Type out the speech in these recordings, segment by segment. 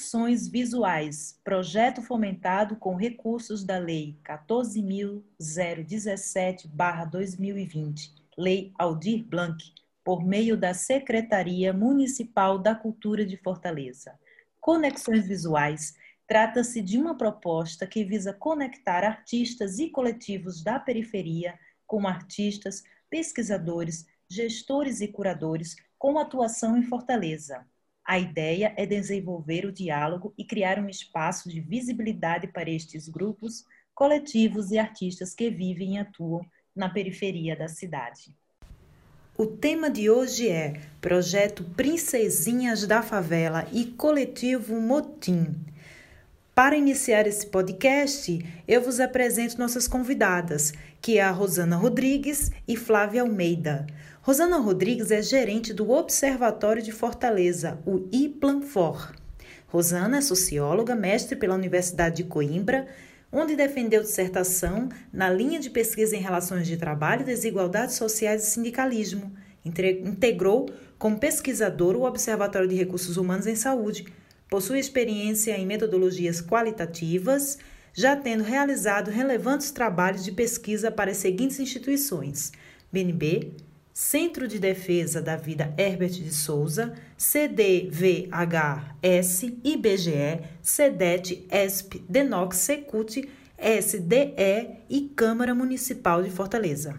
Conexões Visuais, projeto fomentado com recursos da Lei 14.017-2020, Lei Aldir Blanc, por meio da Secretaria Municipal da Cultura de Fortaleza. Conexões Visuais trata-se de uma proposta que visa conectar artistas e coletivos da periferia com artistas, pesquisadores, gestores e curadores com atuação em Fortaleza. A ideia é desenvolver o diálogo e criar um espaço de visibilidade para estes grupos, coletivos e artistas que vivem e atuam na periferia da cidade. O tema de hoje é Projeto Princesinhas da Favela e Coletivo Motim. Para iniciar esse podcast, eu vos apresento nossas convidadas, que é a Rosana Rodrigues e Flávia Almeida. Rosana Rodrigues é gerente do Observatório de Fortaleza, o IPLANFOR. Rosana é socióloga, mestre pela Universidade de Coimbra, onde defendeu dissertação na linha de pesquisa em relações de trabalho, desigualdades sociais e sindicalismo. Integrou como pesquisador o Observatório de Recursos Humanos em Saúde. Possui experiência em metodologias qualitativas, já tendo realizado relevantes trabalhos de pesquisa para as seguintes instituições: BNB, Centro de Defesa da Vida Herbert de Souza, CDVHS, IBGE, CEDET, ESP, DENOX, SECUT, SDE e Câmara Municipal de Fortaleza.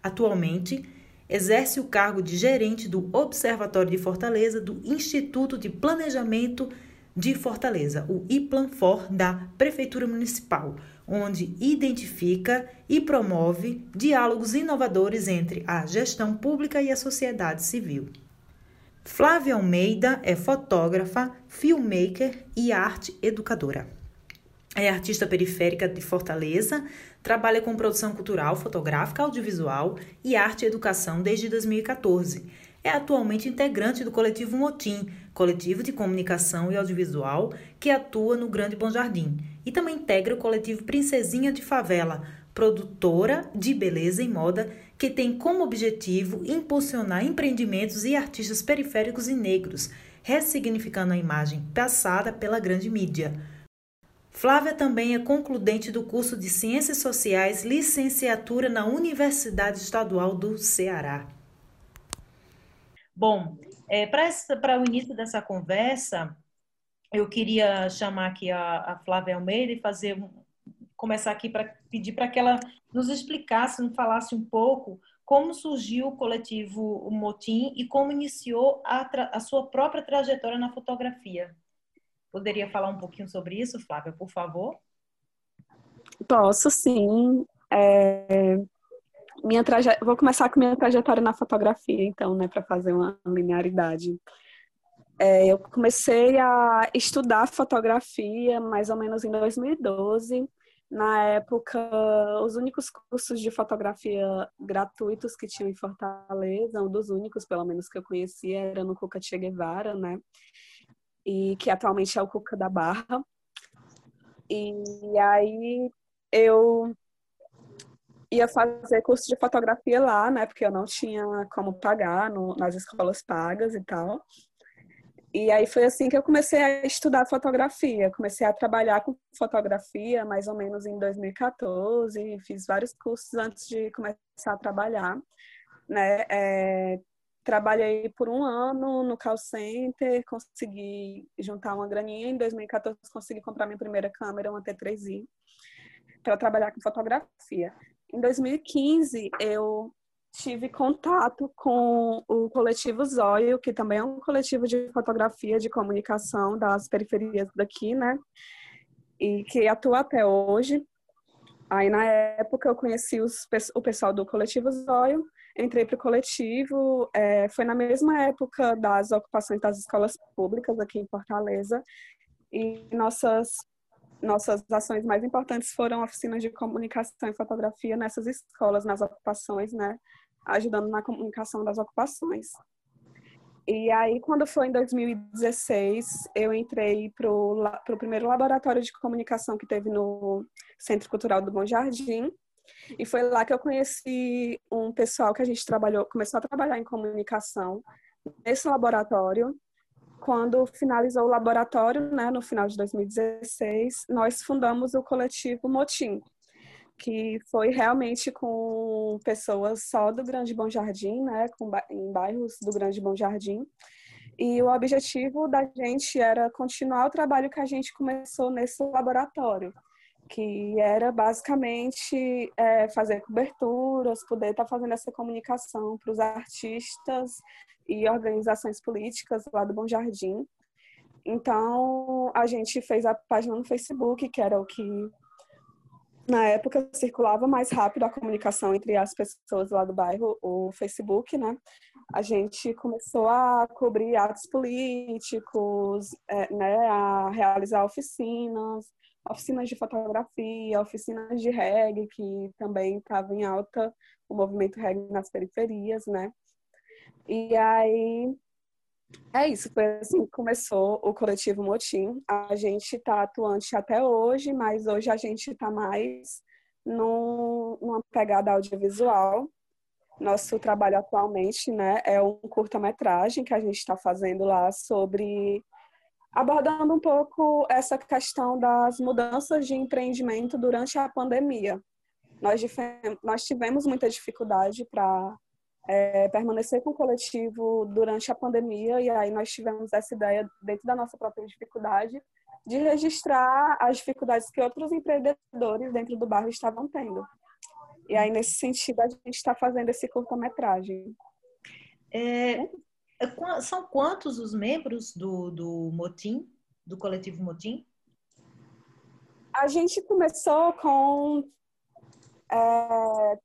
Atualmente, exerce o cargo de gerente do Observatório de Fortaleza do Instituto de Planejamento de Fortaleza, o IPLANFOR da Prefeitura Municipal, onde identifica e promove diálogos inovadores entre a gestão pública e a sociedade civil. Flávia Almeida é fotógrafa, filmmaker e arte educadora. É artista periférica de Fortaleza, trabalha com produção cultural, fotográfica, audiovisual e arte e educação desde 2014. É atualmente integrante do coletivo Motim, coletivo de comunicação e audiovisual que atua no Grande Bom Jardim, e também integra o coletivo Princesinha de Favela, produtora de beleza e moda que tem como objetivo impulsionar empreendimentos e artistas periféricos e negros, ressignificando a imagem passada pela grande mídia. Flávia também é concludente do curso de Ciências Sociais, licenciatura na Universidade Estadual do Ceará. Bom, é, Para o início dessa conversa, eu queria chamar aqui a, a Flávia Almeida e fazer começar aqui para pedir para que ela nos explicasse, nos falasse um pouco como surgiu o coletivo Motim e como iniciou a, a sua própria trajetória na fotografia. Poderia falar um pouquinho sobre isso, Flávia, por favor? Posso, sim. É, minha traje... Vou começar com minha trajetória na fotografia, então, né, para fazer uma linearidade. É, eu comecei a estudar fotografia mais ou menos em 2012. Na época, os únicos cursos de fotografia gratuitos que tinham em Fortaleza, um dos únicos, pelo menos, que eu conhecia, era no Cuca Che Guevara, né? E que atualmente é o Cuca da Barra. E aí eu ia fazer curso de fotografia lá, né? Porque eu não tinha como pagar no, nas escolas pagas e tal. E aí foi assim que eu comecei a estudar fotografia. Comecei a trabalhar com fotografia mais ou menos em 2014. Fiz vários cursos antes de começar a trabalhar, né? É, trabalhei por um ano no call center, consegui juntar uma graninha. Em 2014 consegui comprar minha primeira câmera, uma T3i, para trabalhar com fotografia. Em 2015, eu tive contato com o coletivo Zóio, que também é um coletivo de fotografia de comunicação das periferias daqui, né? E que atua até hoje. Aí, na época, eu conheci os, o pessoal do coletivo Zóio, entrei para o coletivo, é, foi na mesma época das ocupações das escolas públicas aqui em Fortaleza, e nossas nossas ações mais importantes foram oficinas de comunicação e fotografia nessas escolas, nas ocupações, né? Ajudando na comunicação das ocupações. E aí, quando foi em 2016, eu entrei para o primeiro laboratório de comunicação que teve no Centro Cultural do Bom Jardim. E foi lá que eu conheci um pessoal que a gente trabalhou, começou a trabalhar em comunicação nesse laboratório quando finalizou o laboratório, né, no final de 2016, nós fundamos o coletivo Motim, que foi realmente com pessoas só do Grande Bom Jardim, né, com, em bairros do Grande Bom Jardim. E o objetivo da gente era continuar o trabalho que a gente começou nesse laboratório, que era basicamente é, fazer coberturas, poder estar tá fazendo essa comunicação para os artistas e organizações políticas lá do Bom Jardim. Então, a gente fez a página no Facebook, que era o que na época circulava mais rápido a comunicação entre as pessoas lá do bairro, o Facebook, né? A gente começou a cobrir atos políticos, é, né? A realizar oficinas, oficinas de fotografia, oficinas de reggae, que também estava em alta o movimento reggae nas periferias, né? E aí é isso, foi assim que começou o coletivo Motim. A gente está atuante até hoje, mas hoje a gente está mais num, numa pegada audiovisual. Nosso trabalho atualmente né, é um curta-metragem que a gente está fazendo lá sobre abordando um pouco essa questão das mudanças de empreendimento durante a pandemia. Nós, nós tivemos muita dificuldade para é, permanecer com o coletivo durante a pandemia e aí nós tivemos essa ideia dentro da nossa própria dificuldade de registrar as dificuldades que outros empreendedores dentro do bairro estavam tendo. E aí nesse sentido a gente está fazendo esse curta-metragem. É, são quantos os membros do, do Motim, do coletivo Motim? A gente começou com é,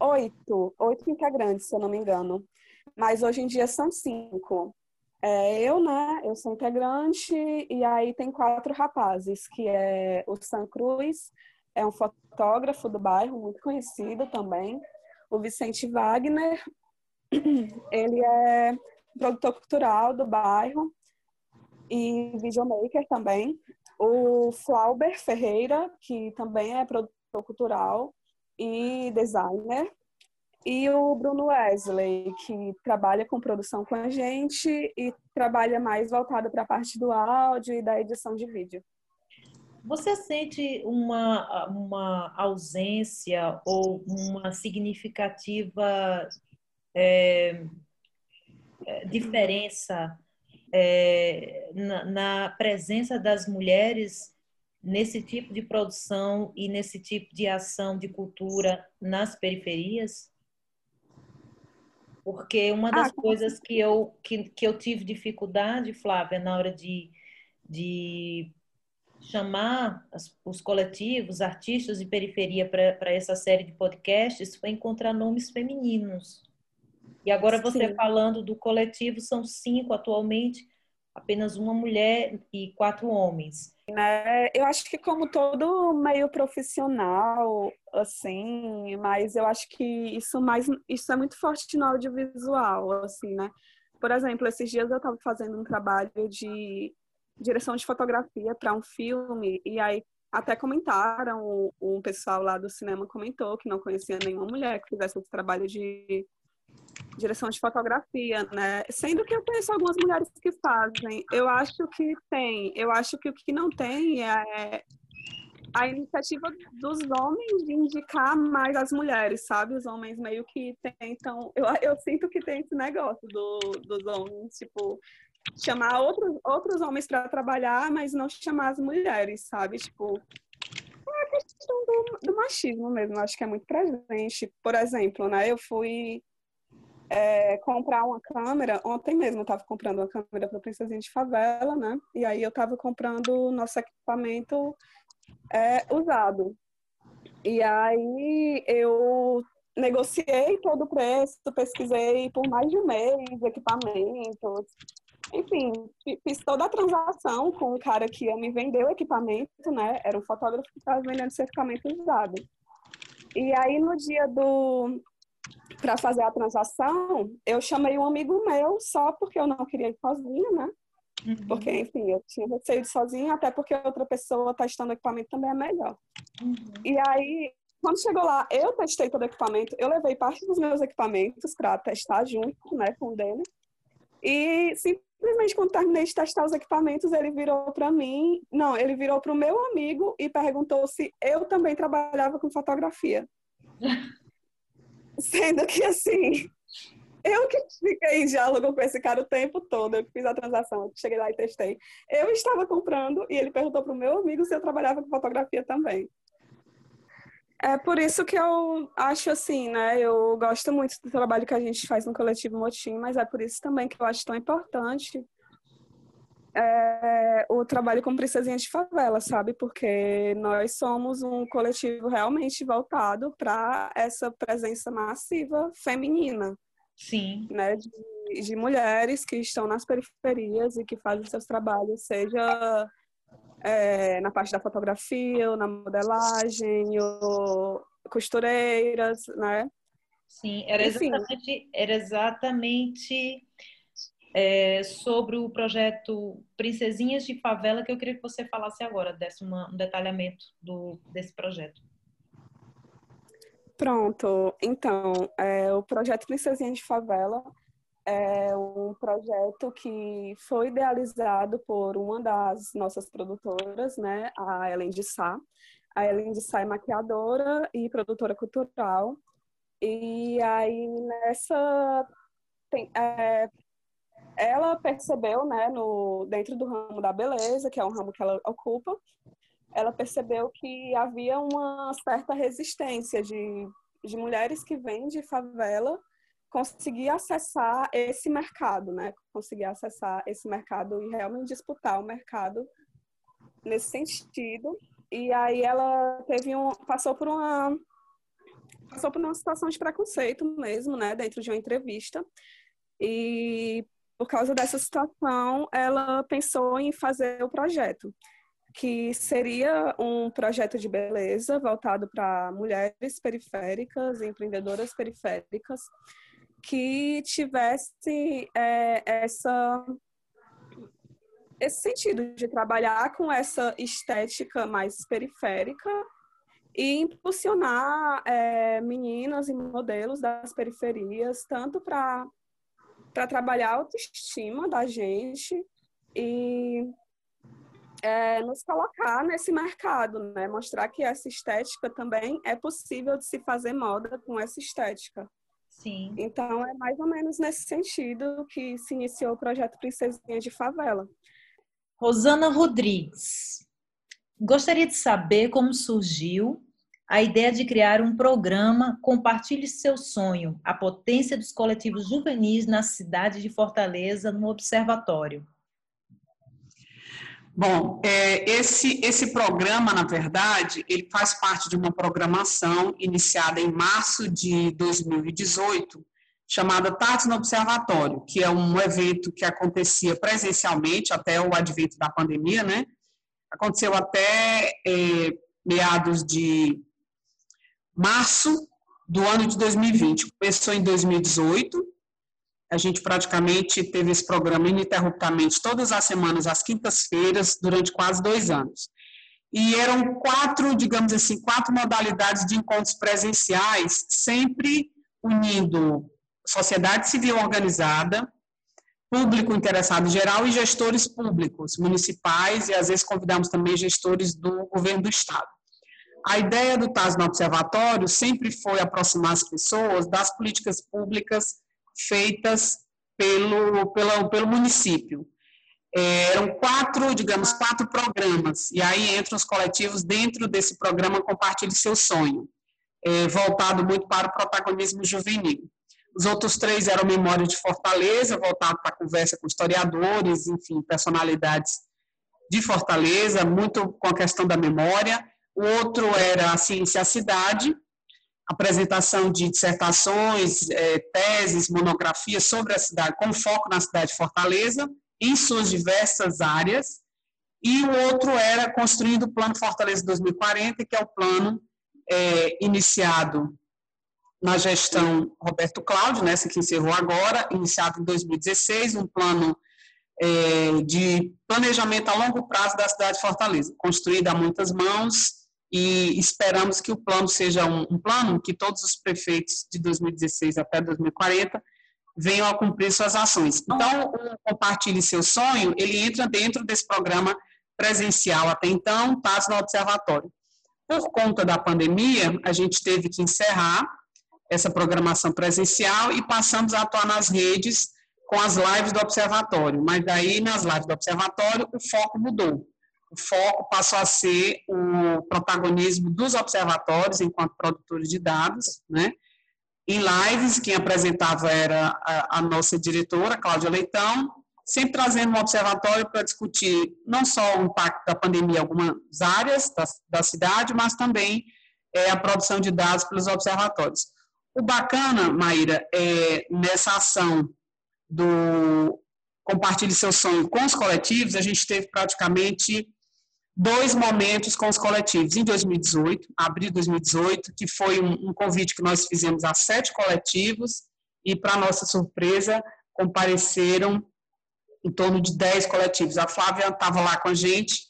oito, oito integrantes, se eu não me engano. Mas hoje em dia são cinco. É, eu, né, eu sou integrante, e aí tem quatro rapazes, que é o Sam Cruz, é um fotógrafo do bairro, muito conhecido também. O Vicente Wagner, ele é produtor cultural do bairro e videomaker também. O Flauber Ferreira, que também é produtor cultural e designer. E o Bruno Wesley, que trabalha com produção com a gente e trabalha mais voltado para a parte do áudio e da edição de vídeo. Você sente uma, uma ausência ou uma significativa é, é diferença é, na, na presença das mulheres nesse tipo de produção e nesse tipo de ação de cultura nas periferias? Porque uma das ah, coisas que eu, que, que eu tive dificuldade, Flávia, na hora de, de chamar os coletivos, artistas de periferia para essa série de podcasts foi encontrar nomes femininos. E agora você Sim. falando do coletivo, são cinco atualmente, apenas uma mulher e quatro homens. Né? Eu acho que como todo meio profissional, assim, mas eu acho que isso mais isso é muito forte no audiovisual, assim, né? Por exemplo, esses dias eu estava fazendo um trabalho de direção de fotografia para um filme e aí até comentaram, um pessoal lá do cinema comentou que não conhecia nenhuma mulher que fizesse esse trabalho de direção de fotografia, né? Sendo que eu conheço algumas mulheres que fazem. Eu acho que tem. Eu acho que o que não tem é a iniciativa dos homens de indicar mais as mulheres, sabe? Os homens meio que tentam. Eu, eu sinto que tem esse negócio do, dos homens, tipo, chamar outros, outros homens para trabalhar, mas não chamar as mulheres, sabe? Tipo, é a questão do, do machismo mesmo, acho que é muito presente. Por exemplo, né? Eu fui é, comprar uma câmera. Ontem mesmo eu estava comprando uma câmera para Princesinha de Favela, né? E aí eu estava comprando nosso equipamento é, usado. E aí eu negociei todo o preço, pesquisei por mais de um mês equipamentos. Enfim, fiz toda a transação com o cara que ia me vender o equipamento, né? Era um fotógrafo que estava vendendo esse equipamento usado. E aí, no dia do, para fazer a transação, eu chamei um amigo meu só porque eu não queria ir sozinha, né? Uhum. Porque, enfim, eu tinha receio de sozinha, até porque outra pessoa testando o equipamento também é melhor. Uhum. E aí, quando chegou lá, eu testei todo o equipamento, eu levei parte dos meus equipamentos para testar junto, né, com o dele. E simplesmente quando terminei de testar os equipamentos, ele virou para mim, não, ele virou para o meu amigo e perguntou se eu também trabalhava com fotografia. Sendo que assim, eu que fiquei em diálogo com esse cara o tempo todo, eu que fiz a transação, eu cheguei lá e testei. Eu estava comprando e ele perguntou para o meu amigo se eu trabalhava com fotografia também. É por isso que eu acho assim, né? Eu gosto muito do trabalho que a gente faz no Coletivo Motim, mas é por isso também que eu acho tão importante é, o trabalho com Princesinha de Favela, sabe? Porque nós somos um coletivo realmente voltado para essa presença massiva feminina. Sim. Né? De, de mulheres que estão nas periferias e que fazem seus trabalhos, seja é, na parte da fotografia, ou na modelagem, ou costureiras, né? Sim, era exatamente, era exatamente é, sobre o projeto Princesinhas de Favela que eu queria que você falasse agora, desse uma, um detalhamento do, desse projeto. Pronto, então, é, o projeto Princesinhas de Favela é um projeto que foi idealizado por uma das nossas produtoras, né, a Ellen de Sá. A Ellen de Sá é maquiadora e produtora cultural. E aí, nessa... Tem, é, ela percebeu, né, no, dentro do ramo da beleza, que é um ramo que ela ocupa, ela percebeu que havia uma certa resistência de, de mulheres que vêm de favela conseguir acessar esse mercado, né? Conseguir acessar esse mercado e realmente disputar o mercado nesse sentido. E aí ela teve um, passou por uma passou por uma situação de preconceito mesmo, né, dentro de uma entrevista. E por causa dessa situação, ela pensou em fazer o projeto, que seria um projeto de beleza voltado para mulheres periféricas, empreendedoras periféricas, que tivesse é, essa esse sentido de trabalhar com essa estética mais periférica e impulsionar é, meninas e modelos das periferias, tanto para trabalhar a autoestima da gente e é, nos colocar nesse mercado, né? mostrar que essa estética também é possível de se fazer moda com essa estética. Sim. Então, é mais ou menos nesse sentido que se iniciou o projeto Princesinha de Favela. Rosana Rodrigues, gostaria de saber como surgiu a ideia de criar um programa Compartilhe Seu Sonho, a potência dos coletivos juvenis na cidade de Fortaleza, no Observatório. Bom, é, esse, esse programa, na verdade, ele faz parte de uma programação iniciada em março de 2018, chamada Tardes no Observatório, que é um evento que acontecia presencialmente até o advento da pandemia, né? Aconteceu até é, meados de março do ano de 2020. Começou em 2018, a gente praticamente teve esse programa ininterruptamente todas as semanas, às quintas-feiras, durante quase dois anos. E eram quatro, digamos assim, quatro modalidades de encontros presenciais, sempre unindo sociedade civil organizada, público interessado geral e gestores públicos, municipais, e às vezes convidamos também gestores do governo do Estado. A ideia do TAS no Observatório sempre foi aproximar as pessoas das políticas públicas feitas pelo, pelo, pelo município. É, eram quatro, digamos, quatro programas, e aí entram os coletivos dentro desse programa Compartilhe Seu Sonho, é, voltado muito para o protagonismo juvenil. Os outros três eram Memória de Fortaleza, voltado para conversa com historiadores, enfim, personalidades de Fortaleza, muito com a questão da memória. O outro era a Ciência a Cidade, apresentação de dissertações, é, teses, monografias sobre a cidade, com foco na cidade de Fortaleza, em suas diversas áreas, e o outro era construindo o Plano Fortaleza 2040, que é o plano é, iniciado na gestão Roberto Cláudio, nessa que encerrou agora, iniciado em 2016, um plano é, de planejamento a longo prazo da cidade de Fortaleza, construído a muitas mãos, e esperamos que o plano seja um, um, plano que todos os prefeitos de 2016 até 2040 venham a cumprir suas ações. Então, o Compartilhe Seu Sonho, ele entra dentro desse programa presencial até então, Paz no Observatório. Por conta da pandemia, a gente teve que encerrar essa programação presencial e passamos a atuar nas redes com as lives do Observatório. Mas daí, nas lives do Observatório, o foco mudou. O foco passou a ser o protagonismo dos observatórios enquanto produtores de dados, né? Em lives, quem apresentava era a, a nossa diretora, Cláudia Leitão, sempre trazendo um observatório para discutir não só o impacto da pandemia em algumas áreas da, da cidade, mas também é, a produção de dados pelos observatórios. O bacana, Maíra, é nessa ação do Compartilhe Seu Sonho com os coletivos, a gente teve praticamente dois momentos com os coletivos. Em 2018, abril de 2018, que foi um, um convite que nós fizemos a sete coletivos, e, para nossa surpresa, compareceram em torno de dez coletivos. A Flávia estava lá com a gente,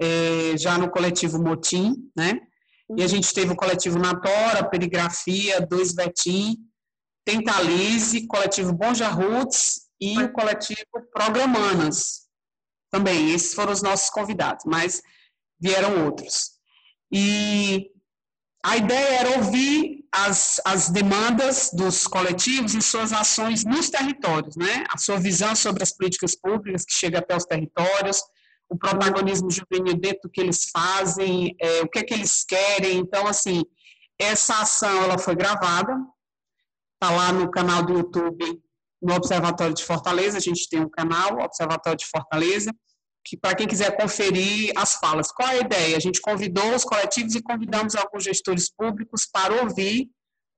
é, já no coletivo Motim, né? E a uhum. gente teve o coletivo Natora, Perigrafia, Dois Vetim, Tentalize, coletivo Bonja Roots e o coletivo Programanas também. Esses foram os nossos convidados, mas vieram outros. E a ideia era ouvir as, as demandas dos coletivos e suas ações nos territórios, né? A sua visão sobre as políticas públicas que chega até os territórios, o protagonismo juvenil dentro do que eles fazem, é, o que é que eles querem. Então, assim, essa ação ela foi gravada, está lá no canal do YouTube no Observatório de Fortaleza, a gente tem um canal, Observatório de Fortaleza, que para quem quiser conferir as falas. Qual é a ideia? A gente convidou os coletivos e convidamos alguns gestores públicos para ouvir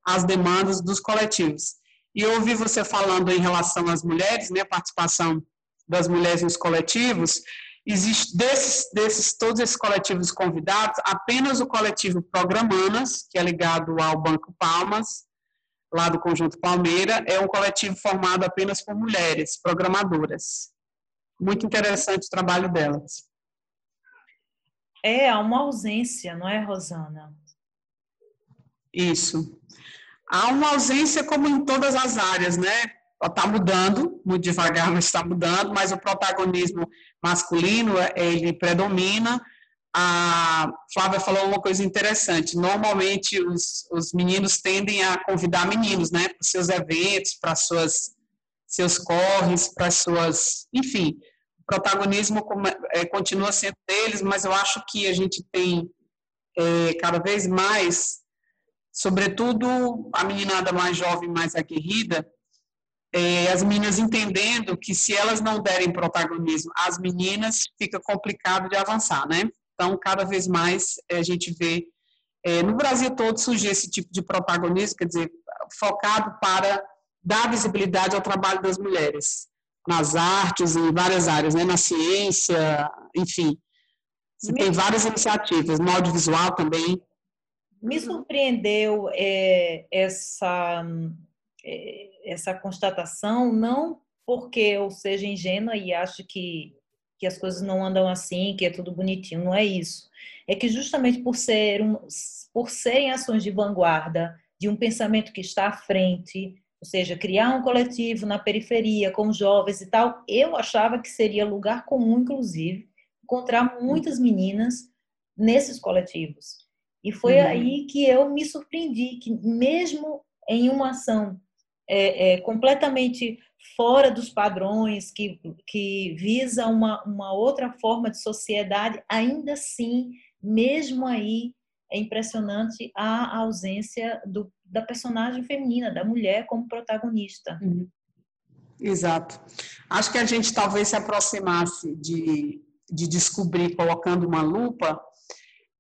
as demandas dos coletivos. E ouvi você falando em relação às mulheres, né, participação das mulheres nos coletivos, existe desses, desses todos esses coletivos convidados, apenas o coletivo Programanas, que é ligado ao Banco Palmas, lá do Conjunto Palmeira, é um coletivo formado apenas por mulheres programadoras. Muito interessante o trabalho delas. É, há uma ausência, não é, Rosana? Isso. Há uma ausência como em todas as áreas, né? Está mudando, muito devagar, mas está mudando, mas o protagonismo masculino, ele predomina, a Flávia falou uma coisa interessante. Normalmente os, os meninos tendem a convidar meninos, né, para seus eventos, para suas seus corres, para suas, enfim, o protagonismo é, continua sendo deles, mas eu acho que a gente tem é, cada vez mais, sobretudo a meninada mais jovem, mais aguerrida, é, as meninas entendendo que se elas não derem protagonismo às meninas, fica complicado de avançar, né? Então, cada vez mais eh, a gente vê é, no Brasil todo surgir esse tipo de protagonismo, quer dizer, focado para dar visibilidade ao trabalho das mulheres nas artes, em várias áreas, né, na ciência, enfim. Você tem várias iniciativas, no audiovisual também. Me surpreendeu é, essa, é, essa constatação, não porque eu seja ingênua e acho que que as coisas não andam assim, que é tudo bonitinho, não é isso. É que justamente por, ser um, por serem ações de vanguarda, de um pensamento que está à frente, ou seja, criar um coletivo na periferia com jovens e tal, eu achava que seria lugar comum, inclusive, encontrar muitas meninas nesses coletivos. E foi uhum. aí que eu me surpreendi, que mesmo em uma ação é, é, completamente fora dos padrões, que, que visa uma, uma outra forma de sociedade, ainda assim, mesmo aí, é impressionante a ausência do, da personagem feminina, da mulher como protagonista. Uhum. Exato. Acho que a gente talvez se aproximasse de, de descobrir, colocando uma lupa,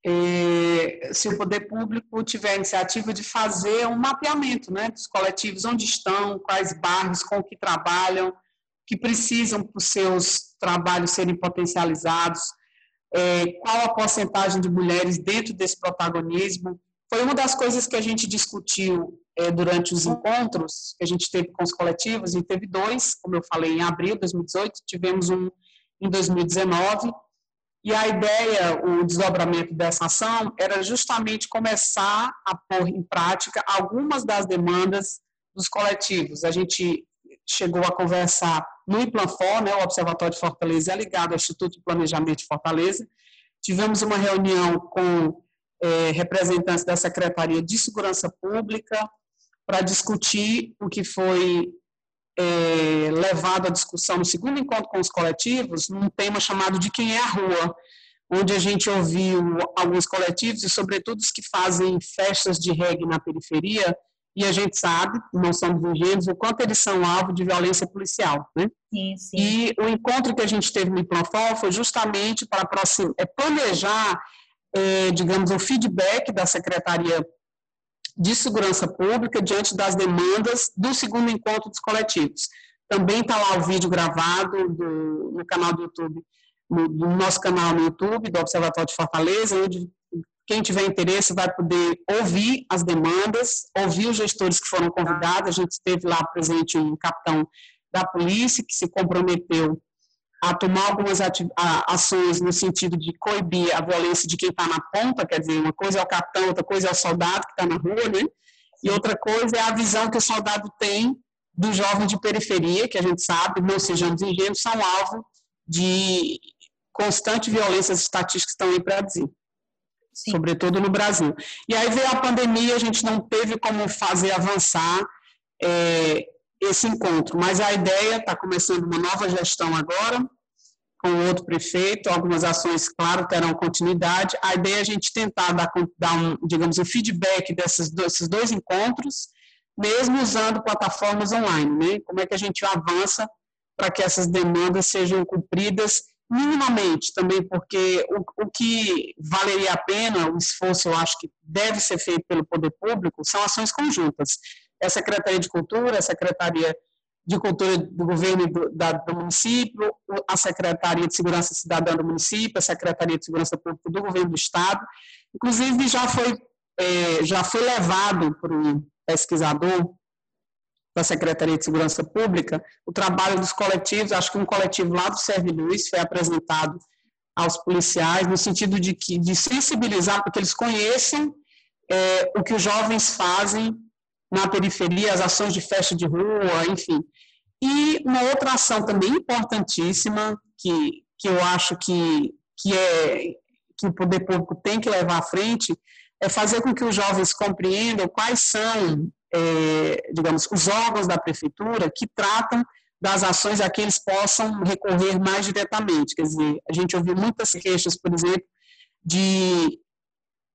é, se o poder público tiver a iniciativa de fazer um mapeamento né, dos coletivos, onde estão, quais bairros, com que trabalham, que precisam para os seus trabalhos serem potencializados, é, qual a porcentagem de mulheres dentro desse protagonismo. Foi uma das coisas que a gente discutiu é, durante os encontros que a gente teve com os coletivos, e teve dois, como eu falei, em abril de 2018, tivemos um em 2019, e a ideia, o desdobramento dessa ação, era justamente começar a pôr em prática algumas das demandas dos coletivos. A gente chegou a conversar no IPLANFOR, né, o Observatório de Fortaleza é ligado ao Instituto de Planejamento de Fortaleza. Tivemos uma reunião com é, representantes da Secretaria de Segurança Pública para discutir o que foi é, levado à discussão no segundo encontro com os coletivos, num tema chamado de quem é a rua, onde a gente ouviu alguns coletivos, e sobretudo os que fazem festas de reggae na periferia, e a gente sabe, não somos ingênuos, o quanto eles são alvo de violência policial. Né? Sim, sim. E o encontro que a gente teve no Planfol foi justamente para é, planejar, é, digamos, o feedback da Secretaria de Segurança Pública diante das demandas do segundo encontro dos coletivos. Também está lá o vídeo gravado do, no canal do YouTube no, no nosso canal no YouTube, do Observatório de Fortaleza, onde quem tiver interesse vai poder ouvir as demandas, ouvir os gestores que foram convidados. A gente esteve lá presente um capitão da polícia que se comprometeu a tomar algumas ações no sentido de coibir a violência de quem está na ponta, quer dizer, uma coisa é o capitão, outra coisa é o soldado que está na rua, né? E outra coisa é a visão que o soldado tem do jovem de periferia, que a gente sabe, não sejamos ingênuos, são alvo de constante violência, as estatísticas estão aí para dizer. Sim. Sobretudo no Brasil. E aí veio a pandemia, a gente não teve como fazer avançar é, esse encontro, mas a ideia está começando uma nova gestão agora, com outro prefeito, algumas ações, claro, terão continuidade. A ideia é a gente tentar dar, dar um, digamos, um feedback desses, desses dois encontros, mesmo usando plataformas online, né? Como é que a gente avança para que essas demandas sejam cumpridas minimamente também, porque o, o que valeria a pena, o esforço eu acho que deve ser feito pelo poder público, são ações conjuntas. É a Secretaria de Cultura, a Secretaria de Cultura do Governo do, da, do município, a Secretaria de Segurança Cidadã do município, a Secretaria de Segurança Pública do Governo do Estado. Inclusive, já foi, é, já foi levado por um pesquisador da Secretaria de Segurança Pública, o trabalho dos coletivos, acho que um coletivo lá do Serve Luz foi apresentado aos policiais, no sentido de, que, de sensibilizar, para que eles conheçam é, o que os jovens fazem na periferia, as ações de festa de rua, enfim. E uma outra ação também importantíssima, que, que eu acho que, que, é, que o poder público tem que levar à frente, é fazer com que os jovens compreendam quais são é, digamos, os órgãos da prefeitura que tratam das ações a que eles possam recorrer mais diretamente. Quer dizer, a gente ouviu muitas queixas, por exemplo, de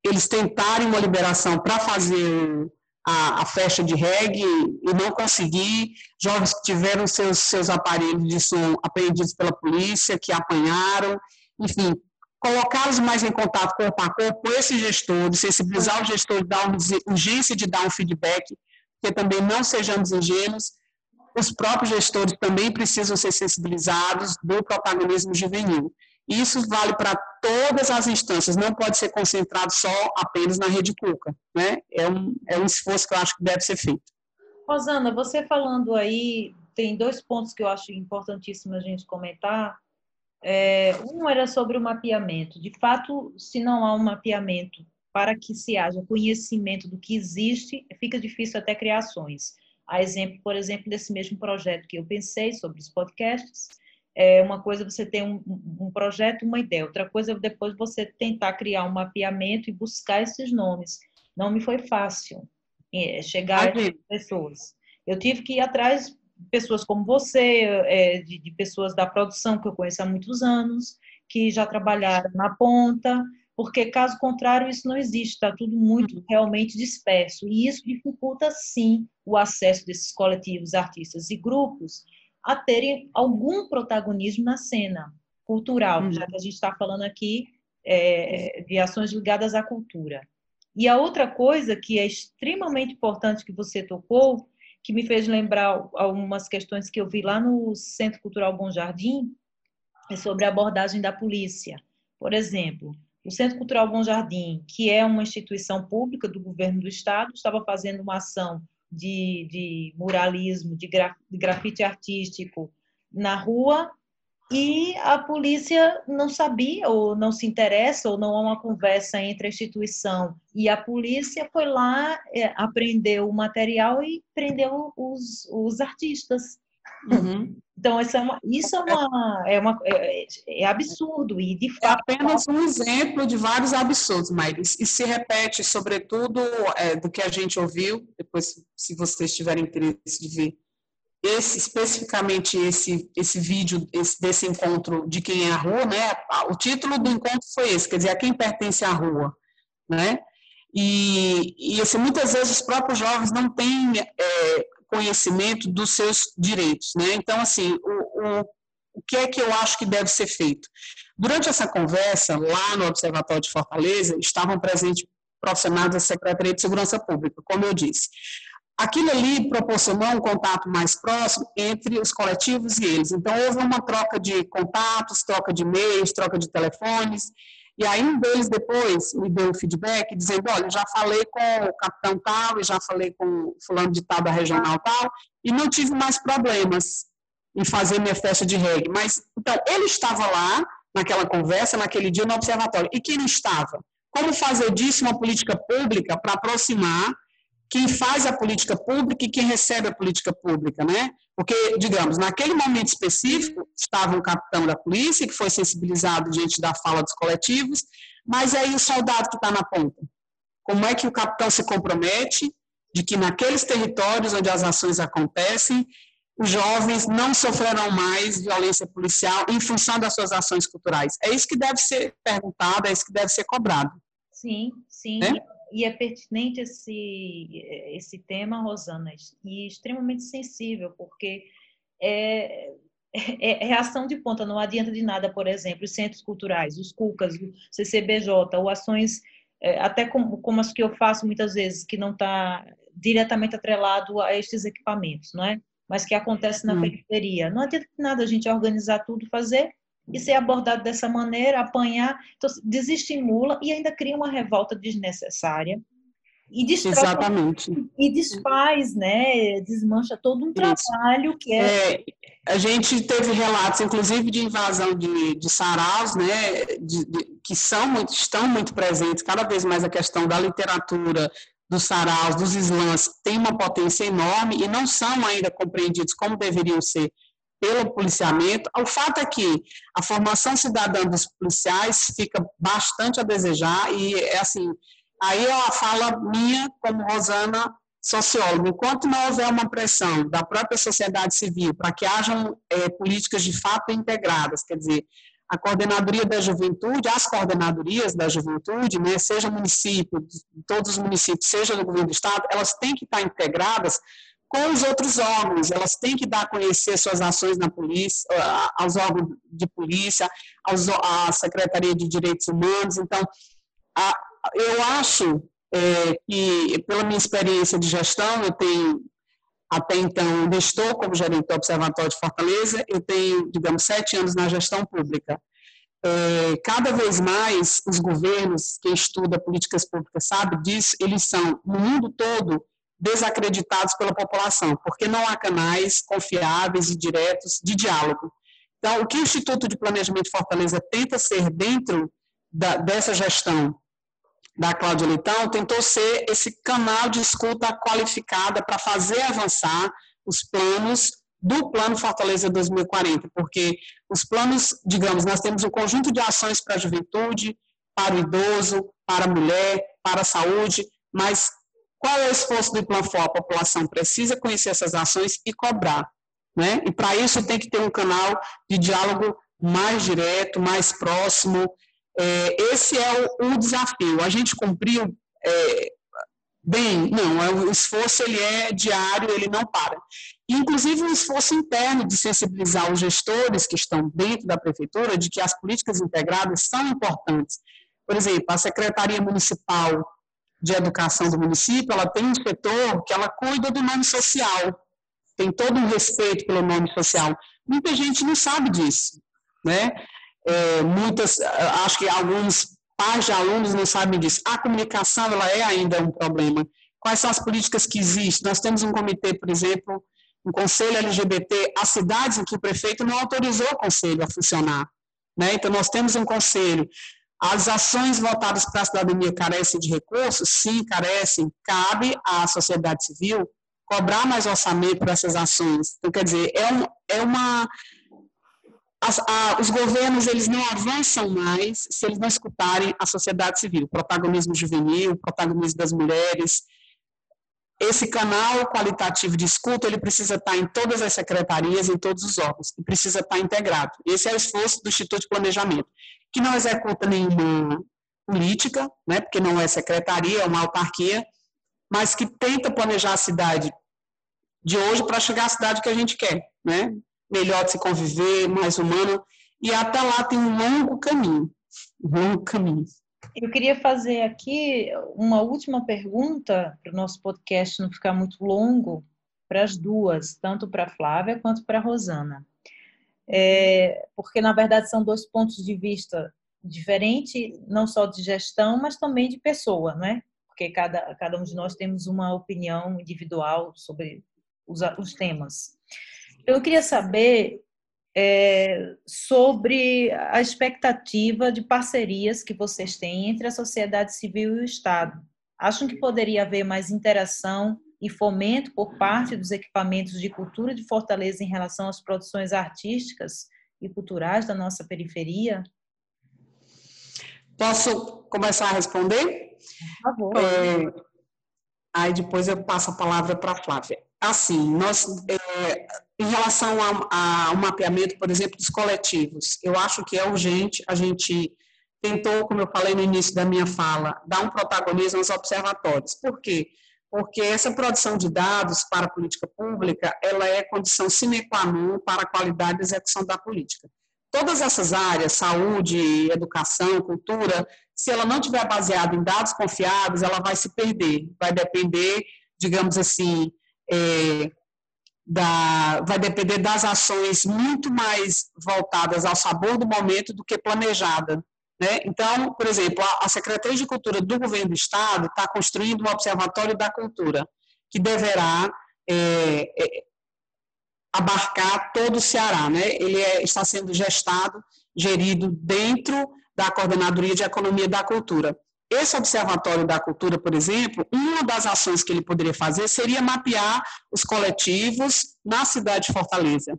eles tentarem uma liberação para fazer a, a, festa de reggae e não conseguir, jovens que tiveram seus, seus aparelhos de som apreendidos pela polícia, que apanharam, enfim, colocá-los mais em contato com o PACOM, com esse gestor, de sensibilizar o gestor, dar uma urgência de dar um feedback porque também não sejamos ingênuos, os próprios gestores também precisam ser sensibilizados do protagonismo juvenil. Isso vale para todas as instâncias, não pode ser concentrado só apenas na rede Cuca. Né? É, um, é um esforço que eu acho que deve ser feito. Rosana, você falando aí, tem dois pontos que eu acho importantíssimo a gente comentar. É, um era sobre o mapeamento. De fato, se não há um mapeamento para que se haja conhecimento do que existe, fica difícil até criações. A exemplo, por exemplo, desse mesmo projeto que eu pensei sobre os podcasts, é uma coisa você ter um, um projeto, uma ideia, outra coisa é depois você tentar criar um mapeamento e buscar esses nomes. Não me foi fácil é, chegar a pessoas. Eu tive que ir atrás de pessoas como você, é, de, de pessoas da produção que eu conheço há muitos anos, que já trabalharam na ponta, porque caso contrário isso não existe, está tudo muito uhum. realmente disperso. E isso dificulta, sim, o acesso desses coletivos, artistas e grupos a terem algum protagonismo na cena cultural, uhum. já que a gente está falando aqui é, de ações ligadas à cultura. E a outra coisa que é extremamente importante que você tocou, que me fez lembrar algumas questões que eu vi lá no Centro Cultural Bom Jardim, é sobre a abordagem da polícia. Por exemplo, o Centro Cultural Bom Jardim, que é uma instituição pública do governo do estado, estava fazendo uma ação de, de muralismo, de, graf, de grafite artístico na rua e a polícia não sabia ou não se interessa ou não há uma conversa entre a instituição e a polícia foi lá é, apreendeu o material e prendeu os, os artistas Uhum. Então, isso é, uma, isso é, uma, é, uma, é, é absurdo e, de fato... É apenas um exemplo de vários absurdos, Maíris, e se repete, sobretudo, é, do que a gente ouviu, depois, se vocês tiverem interesse de ver, esse, especificamente esse, esse vídeo esse, desse encontro de quem é a rua, né? O título do encontro foi esse, quer dizer, a quem pertence à rua, né? E, e assim, muitas vezes os próprios jovens não têm é, conhecimento dos seus direitos, né? Então, assim, o, o, o que é que eu acho que deve ser feito? Durante essa conversa, lá no Observatório de Fortaleza, estavam presentes profissionais da Secretaria de Segurança Pública, como eu disse. Aquilo ali proporcionou um contato mais próximo entre os coletivos e eles. Então, houve uma troca de contatos, troca de e-mails, troca de telefones, e aí um deles depois me deu um feedback dizendo, olha, já falei com o capitão tal e já falei com fulano de tal da regional tal e não tive mais problemas em fazer minha festa de reggae. Mas, então, ele estava lá naquela conversa, naquele dia no observatório. E quem não estava? Como fazer disso uma política pública para aproximar quem faz a política pública e quem recebe a política pública, né? Porque, digamos, naquele momento específico, estava um capitão da polícia que foi sensibilizado diante da fala dos coletivos, mas aí o soldado que está na ponta? Como é que o capitão se compromete de que naqueles territórios onde as ações acontecem, os jovens não sofrerão mais violência policial em função das suas ações culturais? É isso que deve ser perguntado, é isso que deve ser cobrado. Sim, sim. Né? E é pertinente esse, esse tema, Rosana, e extremamente sensível, porque é, é, é reação de ponta, não adianta de nada, por exemplo, os centros culturais, os CUCAS, o CCBJ, ou ações, é, até como, como as que eu faço muitas vezes, que não está diretamente atrelado a estes equipamentos, não é? Mas que acontece na periferia. Não adianta de nada a gente organizar tudo, fazer, e ser abordado dessa maneira, apanhar, então, desestimula e ainda cria uma revolta desnecessária e destrói, Exatamente. E desfaz, né? Desmancha todo um trabalho que é... é... A gente teve relatos, inclusive, de invasão de, de saraus, né? De, de, que são muito, estão muito presentes, cada vez mais a questão da literatura, dos saraus, dos slams, tem uma potência enorme e não são ainda compreendidos como deveriam ser pelo policiamento. O fato é que a formação cidadã dos policiais fica bastante a desejar e é assim, aí é uma fala minha como Rosana socióloga, enquanto não houver uma pressão da própria sociedade civil para que hajam é, políticas de fato integradas, quer dizer, a coordenadoria da juventude, as coordenadorias da juventude, né, seja município, todos os municípios, seja do governo do estado, elas têm que estar integradas com os outros órgãos. Elas têm que dar a conhecer suas ações na polícia, aos órgãos de polícia, aos, à Secretaria de Direitos Humanos. Então, a, eu acho é, que, pela minha experiência de gestão, eu tenho, até então, estou como gerente do Observatório de Fortaleza, eu tenho, digamos, sete anos na gestão pública. É, cada vez mais, os governos, quem estuda políticas públicas sabe disso, eles são, no mundo todo, desacreditados pela população, porque não há canais confiáveis e diretos de diálogo. Então, o que o Instituto de Planejamento de Fortaleza tenta ser dentro da, dessa gestão da Cláudia Leitão, tentou ser esse canal de escuta qualificada para fazer avançar os planos do Plano Fortaleza 2040, porque os planos, digamos, nós temos um conjunto de ações para a juventude, para o idoso, para a mulher, para a saúde, mas qual é o esforço do Planfor? A população precisa conhecer essas ações e cobrar. Né? E para isso tem que ter um canal de diálogo mais direto, mais próximo. É, esse é o, o, desafio. A gente cumpriu é, bem? Não, é, o esforço ele é diário, ele não para. Inclusive o esforço interno de sensibilizar os gestores que estão dentro da prefeitura de que as políticas integradas são importantes. Por exemplo, a Secretaria Municipal de educação do município, ela tem um setor que ela cuida do nome social, tem todo um respeito pelo nome social. Muita gente não sabe disso, né? É, muitas, acho que alguns pais de alunos não sabem disso. A comunicação, ela é ainda um problema. Quais são as políticas que existem? Nós temos um comitê, por exemplo, um conselho LGBT, as cidades em que o prefeito não autorizou o conselho a funcionar. Né? Então, nós temos um conselho. As ações voltadas para a cidadania carecem de recursos? Sim, carecem. Cabe à sociedade civil cobrar mais orçamento para essas ações. Então, quer dizer, é, um, é uma as, a, os governos eles não avançam mais se eles não escutarem a sociedade civil, o protagonismo juvenil, o protagonismo das mulheres. Esse canal qualitativo de escuta ele precisa estar em todas as secretarias, em todos os órgãos, e precisa estar integrado. Esse é o esforço do Instituto de Planejamento, que não executa nenhuma política, né, porque não é secretaria, é uma autarquia, mas que tenta planejar a cidade de hoje para chegar à cidade que a gente quer, né? melhor de se conviver, mais humano, e até lá tem um longo caminho, um longo caminho. Eu queria fazer aqui uma última pergunta para o nosso podcast não ficar muito longo, para as duas, tanto para a Flávia quanto para a Rosana. É, porque, na verdade, são dois pontos de vista diferentes, não só de gestão, mas também de pessoa, não é? Porque cada, cada um de nós temos uma opinião individual sobre os, os temas. Eu queria saber é, sobre a expectativa de parcerias que vocês têm entre a sociedade civil e o Estado. Acham que poderia haver mais interação e fomento por parte dos equipamentos de cultura de Fortaleza em relação às produções artísticas e culturais da nossa periferia? Posso começar a responder? Por favor. É, aí depois eu passo a palavra para a Flávia. Assim, nós, é, em relação ao mapeamento, por exemplo, dos coletivos, eu acho que é urgente, a gente tentou, como eu falei no início da minha fala, dar um protagonismo aos observatórios. Por quê? Porque essa produção de dados para a política pública, ela é condição sine qua non para a qualidade da execução da política. Todas essas áreas, saúde, educação, cultura, se ela não tiver baseada em dados confiáveis, ela vai se perder, vai depender, digamos assim, é, da, vai depender das ações muito mais voltadas ao sabor do momento do que planejada. Né? Então, por exemplo, a, Secretaria de Cultura do Governo do Estado está construindo um Observatório da Cultura, que deverá é, é, abarcar todo o Ceará. Né? Ele é, está sendo gestado, gerido dentro da Coordenadoria de Economia da Cultura. Esse Observatório da Cultura, por exemplo, uma das ações que ele poderia fazer seria mapear os coletivos na cidade de Fortaleza.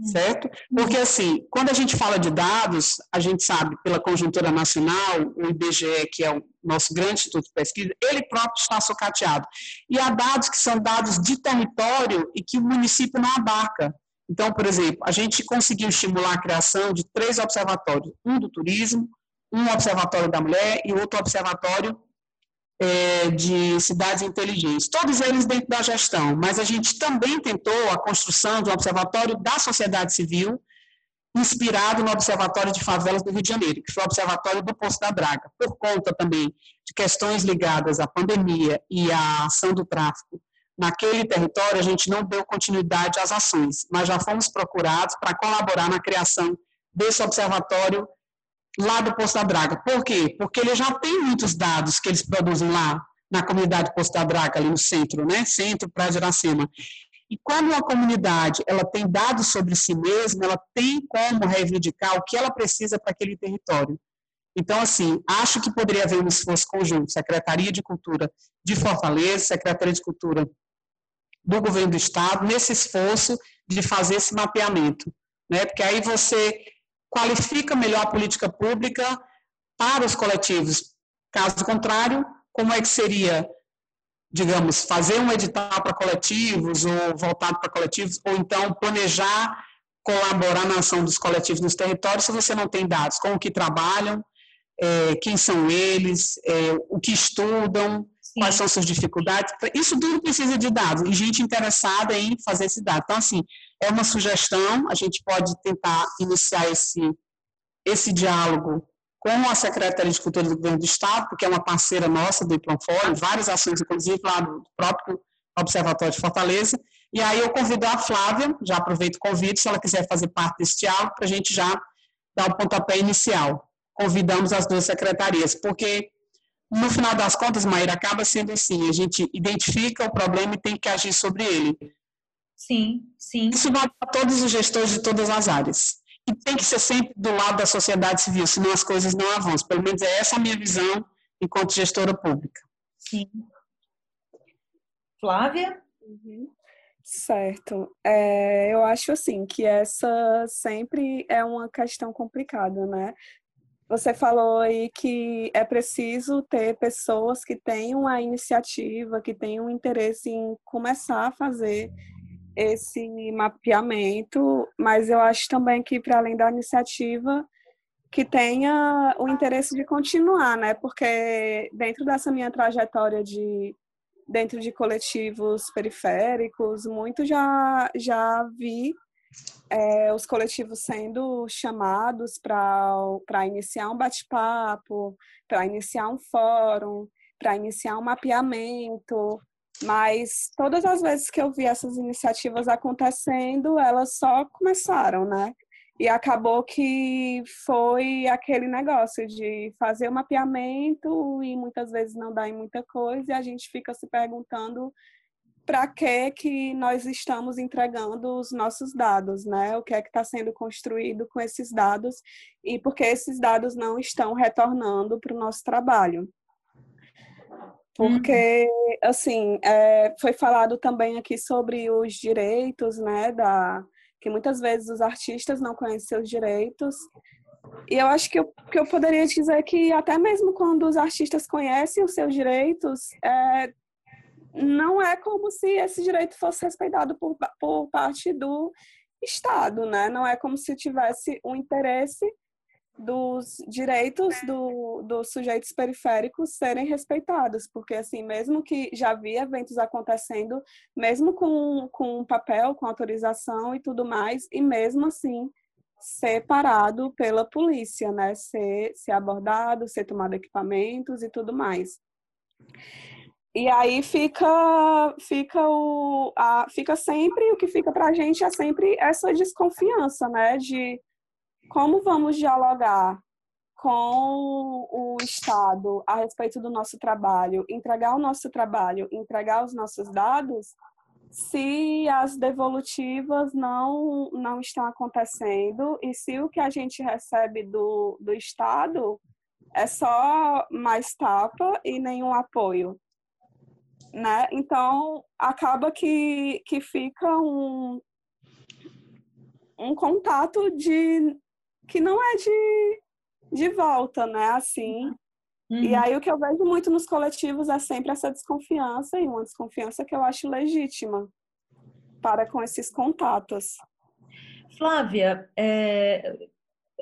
Certo? Porque, assim, quando a gente fala de dados, a gente sabe, pela conjuntura nacional, o IBGE, que é o nosso grande instituto de pesquisa, ele próprio está socateado. E há dados que são dados de território e que o município não abarca. Então, por exemplo, a gente conseguiu estimular a criação de três observatórios: um do turismo, um observatório da mulher e outro observatório é, de cidades inteligentes. Todos eles dentro da gestão, mas a gente também tentou a construção de um observatório da sociedade civil, inspirado no Observatório de Favelas do Rio de Janeiro, que foi o Observatório do Poço da Draga, por conta também de questões ligadas à pandemia e à ação do tráfico. Naquele território, a gente não deu continuidade às ações, mas já fomos procurados para colaborar na criação desse observatório lá do Poço da Draga. Por quê? Porque ele já tem muitos dados que eles produzem lá na comunidade Poço da Draga, ali no centro, né? Centro, Praia de Iracema. E quando uma comunidade ela tem dados sobre si mesma, ela tem como reivindicar o que ela precisa para aquele território. Então, assim, acho que poderia haver um esforço conjunto, Secretaria de Cultura de Fortaleza, Secretaria de Cultura do Governo do Estado, nesse esforço de fazer esse mapeamento, né? Porque aí você qualifica melhor a política pública para os coletivos. Caso contrário, como é que seria, digamos, fazer um edital para coletivos ou voltado para coletivos, ou então planejar colaborar na ação dos coletivos nos territórios se você não tem dados, com o que trabalham, é, quem são eles, é, o que estudam. Quais são suas dificuldades. Isso tudo precisa de dados e gente interessada em fazer esse dado. Então, assim, é uma sugestão, a gente pode tentar iniciar esse, esse diálogo com a Secretaria de Cultura do Governo do Estado, porque é uma parceira nossa do Iplanfórum, várias ações, inclusive lá do próprio Observatório de Fortaleza, e aí eu convido a Flávia, já aproveito o convite, se ela quiser fazer parte desse diálogo, para a gente já dar o pontapé inicial. Convidamos as duas secretarias, porque no final das contas, Maíra, acaba sendo assim, a gente identifica o problema e tem que agir sobre ele. Sim, sim. Isso vale para todos os gestores de todas as áreas. E tem que ser sempre do lado da sociedade civil, senão as coisas não avançam. Pelo menos é essa a minha visão enquanto gestora pública. Sim. Flávia? Uhum. Certo. É, eu acho assim que essa sempre é uma questão complicada, né? Você falou aí que é preciso ter pessoas que tenham a iniciativa, que tenham interesse em começar a fazer esse mapeamento, mas eu acho também que, para além da iniciativa, que tenha o interesse de continuar, né? Porque dentro dessa minha trajetória de dentro de coletivos periféricos, muito já já vi é, os coletivos sendo chamados para iniciar um bate-papo, para iniciar um fórum, para iniciar um mapeamento, mas todas as vezes que eu vi essas iniciativas acontecendo, elas só começaram, né? E acabou que foi aquele negócio de fazer o mapeamento e muitas vezes não dá em muita coisa e a gente fica se perguntando para que que nós estamos entregando os nossos dados, né? O que é que está sendo construído com esses dados e por que esses dados não estão retornando para o nosso trabalho. Porque, assim, é, foi falado também aqui sobre os direitos, né, da, que muitas vezes os artistas não conhecem seus direitos. E eu acho que eu, que eu poderia dizer que até mesmo quando os artistas conhecem os seus direitos, é, não é como se esse direito fosse respeitado por, por parte do Estado, né? Não é como se tivesse um interesse dos direitos do, dos sujeitos periféricos serem respeitados, porque assim, mesmo que já havia eventos acontecendo, mesmo com, com papel, com autorização e tudo mais, e mesmo assim ser parado pela polícia, né? Ser, ser abordado, ser tomado equipamentos e tudo mais. E aí fica fica o a, fica sempre o que fica para a gente é sempre essa desconfiança, né? De como vamos dialogar com o Estado a respeito do nosso trabalho, entregar o nosso trabalho, entregar os nossos dados, se as devolutivas não, não estão acontecendo e se o que a gente recebe do, do Estado é só mais tapa e nenhum apoio né? Então acaba que, que fica um, um contato de que não é de, de volta, né? Assim. Uhum. E aí o que eu vejo muito nos coletivos é sempre essa desconfiança, e uma desconfiança que eu acho legítima para com esses contatos. Flávia, é,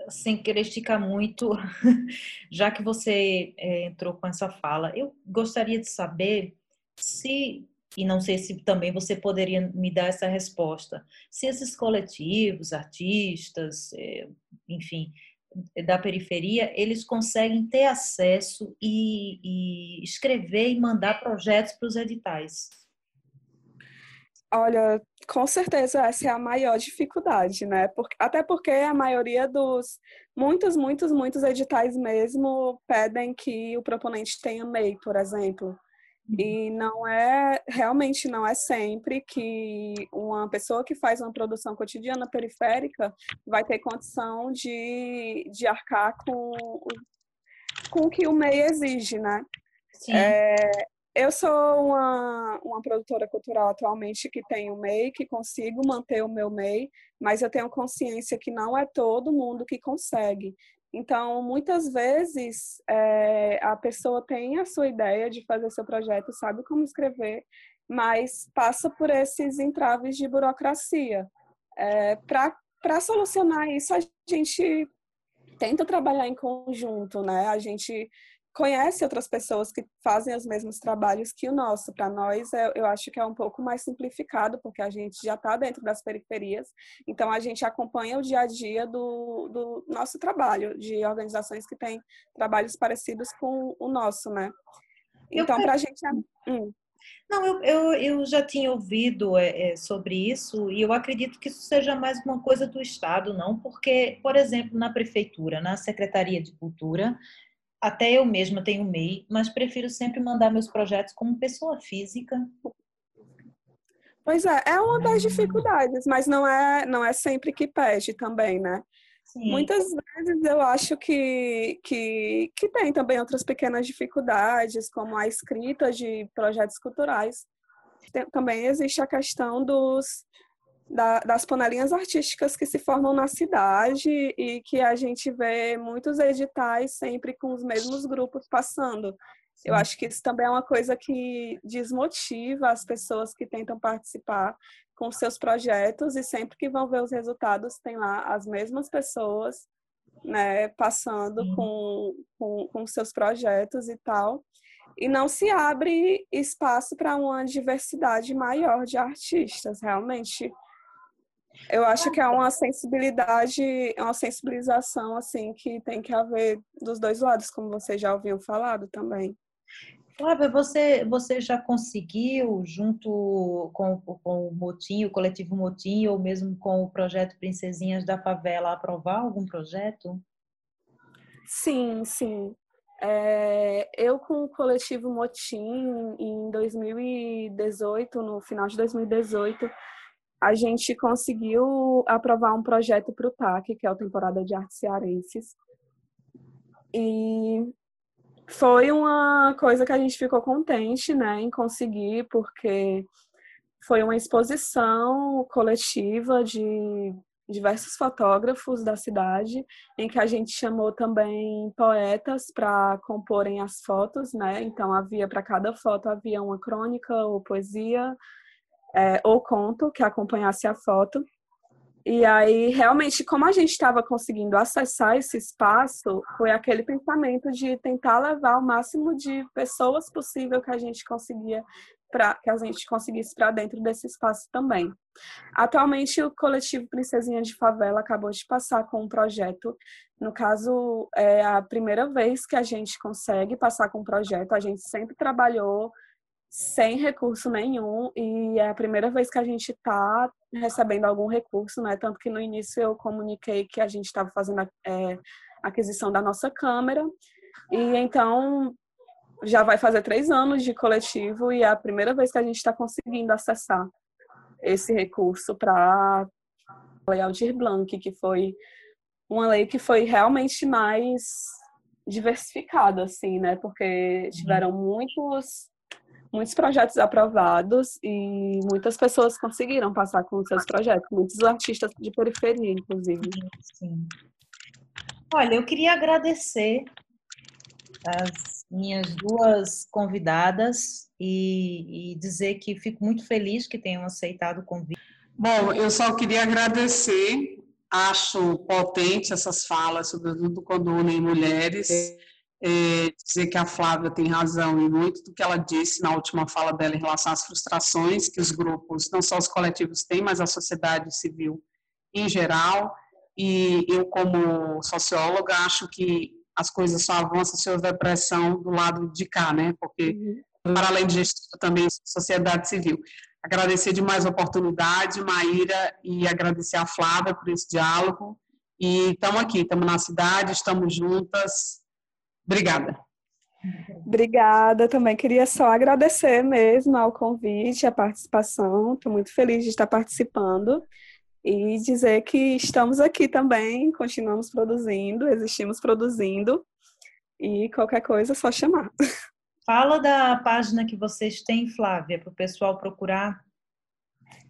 sem querer esticar muito, já que você é, entrou com essa fala, eu gostaria de saber se, e não sei se também você poderia me dar essa resposta, se esses coletivos, artistas, é, enfim, da periferia, eles conseguem ter acesso e, e escrever e mandar projetos para os editais. Olha, com certeza essa é a maior dificuldade, né? Até porque a maioria dos muitos, muitos, muitos editais mesmo pedem que o proponente tenha MEI, por exemplo. E não é, realmente não é sempre que uma pessoa que faz uma produção cotidiana periférica vai ter condição de, de arcar com, com o que o MEI exige, né? É, eu sou uma, uma produtora cultural atualmente que tem o MEI, que consigo manter o meu MEI, mas eu tenho consciência que não é todo mundo que consegue. Então, muitas vezes, é, a pessoa tem a sua ideia de fazer seu projeto, sabe como escrever, mas passa por esses entraves de burocracia. É, Para solucionar isso, a gente tenta trabalhar em conjunto, né? A gente conhece outras pessoas que fazem os mesmos trabalhos que o nosso. Para nós, eu acho que é um pouco mais simplificado, porque a gente já está dentro das periferias, então a gente acompanha o dia a dia do, do nosso trabalho, de organizações que têm trabalhos parecidos com o nosso, né? Então, para a gente. É, hum. Não, eu, eu, eu, já tinha ouvido é, é, sobre isso e eu acredito que isso seja mais uma coisa do Estado, não? Porque, por exemplo, na Prefeitura, na Secretaria de Cultura, até eu mesma tenho MEI, mas prefiro sempre mandar meus projetos como pessoa física. Pois é, é uma das dificuldades, mas não é, não é sempre que pede também, né? Sim. Muitas vezes eu acho que, que, que tem também outras pequenas dificuldades, como a escrita de projetos culturais. também existe a questão dos da, das panelinhas artísticas que se formam na cidade e que a gente vê muitos editais sempre com os mesmos grupos passando. Sim. Eu acho que isso também é uma coisa que desmotiva as pessoas que tentam participar com seus projetos e sempre que vão ver os resultados tem lá as mesmas pessoas né, passando com, com, com seus projetos e tal e não se abre espaço para uma diversidade maior de artistas. Realmente, eu acho que é uma sensibilidade, é uma sensibilização assim que tem que haver dos dois lados, como vocês já ouviram falado também. Flávia, você, você já conseguiu, junto com, com o Motim, o coletivo Motim, ou mesmo com o projeto Princesinhas da Favela, aprovar algum projeto? Sim, sim. É, eu com o coletivo Motim, em 2018, no final de 2018, a gente conseguiu aprovar um projeto para o TAC, que é a Temporada de Artes Cearenses. E foi uma coisa que a gente ficou contente né, em conseguir, porque foi uma exposição coletiva de diversos fotógrafos da cidade, em que a gente chamou também poetas para comporem as fotos, né? Então havia para cada foto havia uma crônica ou poesia é, ou conto que acompanhasse a foto. E aí, realmente, como a gente estava conseguindo acessar esse espaço, foi aquele pensamento de tentar levar o máximo de pessoas possível que a gente conseguia para que a gente conseguisse para dentro desse espaço também. Atualmente, o coletivo Princesinha de Favela acabou de passar com um projeto. No caso, é a primeira vez que a gente consegue passar com um projeto. A gente sempre trabalhou sem recurso nenhum e é a primeira vez que a gente está recebendo algum recurso, né? Tanto que no início eu comuniquei que a gente estava fazendo a é, aquisição da nossa câmera e então já vai fazer três anos de coletivo e é a primeira vez que a gente está conseguindo acessar esse recurso para a Lei Aldir Blanc, que foi uma lei que foi realmente mais diversificada, assim, né? Porque tiveram muitos muitos projetos aprovados e muitas pessoas conseguiram passar com seus projetos, muitos artistas de periferia, inclusive. Sim. Olha, eu queria agradecer as minhas duas convidadas e, e dizer que fico muito feliz que tenham aceitado o convite. Bom, eu só queria agradecer, acho potente essas falas, sobretudo quando unem mulheres. É é, dizer que a Flávia tem razão em muito do que ela disse na última fala dela em relação às frustrações que os grupos, não só os coletivos têm, mas a sociedade civil em geral. E eu, como socióloga, acho que as coisas só avançam se houver pressão do lado de cá, né? Porque, uhum. para além de gestão, também sociedade civil. Agradecer de mais oportunidade, Maíra, e agradecer a Flávia por esse diálogo. E estamos aqui, estamos na cidade, estamos juntas, Obrigada. Obrigada, também queria só agradecer mesmo ao convite, a participação. Estou muito feliz de estar participando e dizer que estamos aqui também, continuamos produzindo, existimos produzindo e qualquer coisa é só chamar. Fala da página que vocês têm, Flávia, para o pessoal procurar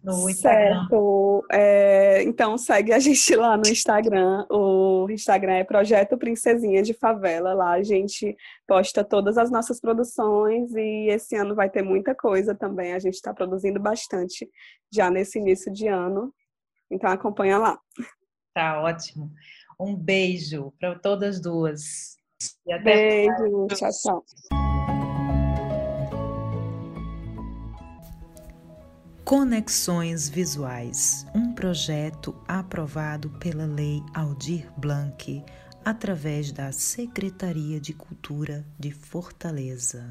no Instagram. Certo. É, então segue a gente lá no Instagram. O Instagram é Projeto Princesinha de Favela. Lá a gente posta todas as nossas produções e esse ano vai ter muita coisa também. A gente está produzindo bastante já nesse início de ano. Então acompanha lá. Tá ótimo. Um beijo para todas duas. beijo. Tchau, tchau. Conexões Visuais, um projeto aprovado pela Lei Aldir Blanc através da Secretaria de Cultura de Fortaleza.